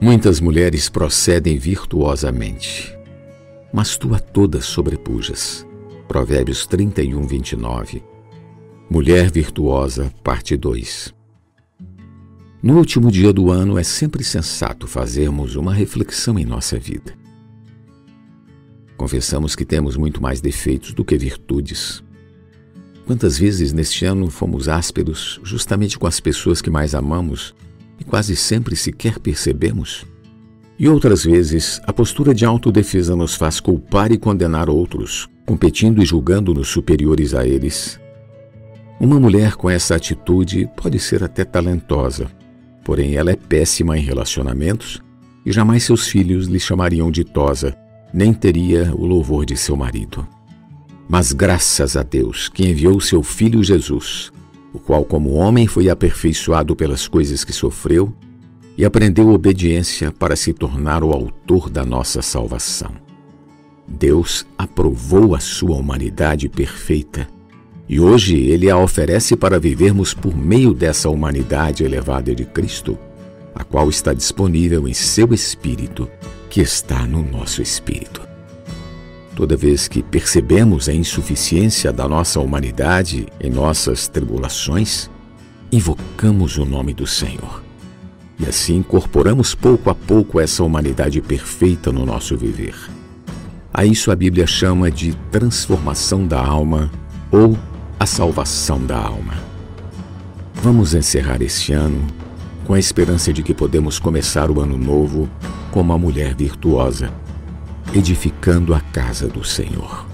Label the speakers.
Speaker 1: Muitas mulheres procedem virtuosamente, mas tu a todas sobrepujas. Provérbios 31, 29. Mulher Virtuosa, parte 2. No último dia do ano é sempre sensato fazermos uma reflexão em nossa vida. Confessamos que temos muito mais defeitos do que virtudes. Quantas vezes neste ano fomos ásperos justamente com as pessoas que mais amamos e quase sempre sequer percebemos? E outras vezes, a postura de autodefesa nos faz culpar e condenar outros, competindo e julgando-nos superiores a eles. Uma mulher com essa atitude pode ser até talentosa, porém ela é péssima em relacionamentos e jamais seus filhos lhe chamariam de tosa, nem teria o louvor de seu marido. Mas graças a Deus que enviou seu filho Jesus, o qual, como homem, foi aperfeiçoado pelas coisas que sofreu e aprendeu obediência para se tornar o autor da nossa salvação. Deus aprovou a sua humanidade perfeita e hoje ele a oferece para vivermos por meio dessa humanidade elevada de Cristo, a qual está disponível em seu Espírito, que está no nosso Espírito. Toda vez que percebemos a insuficiência da nossa humanidade em nossas tribulações, invocamos o nome do Senhor. E assim incorporamos pouco a pouco essa humanidade perfeita no nosso viver. A isso a Bíblia chama de transformação da alma ou a salvação da alma. Vamos encerrar este ano com a esperança de que podemos começar o ano novo como uma mulher virtuosa edificando a casa do Senhor.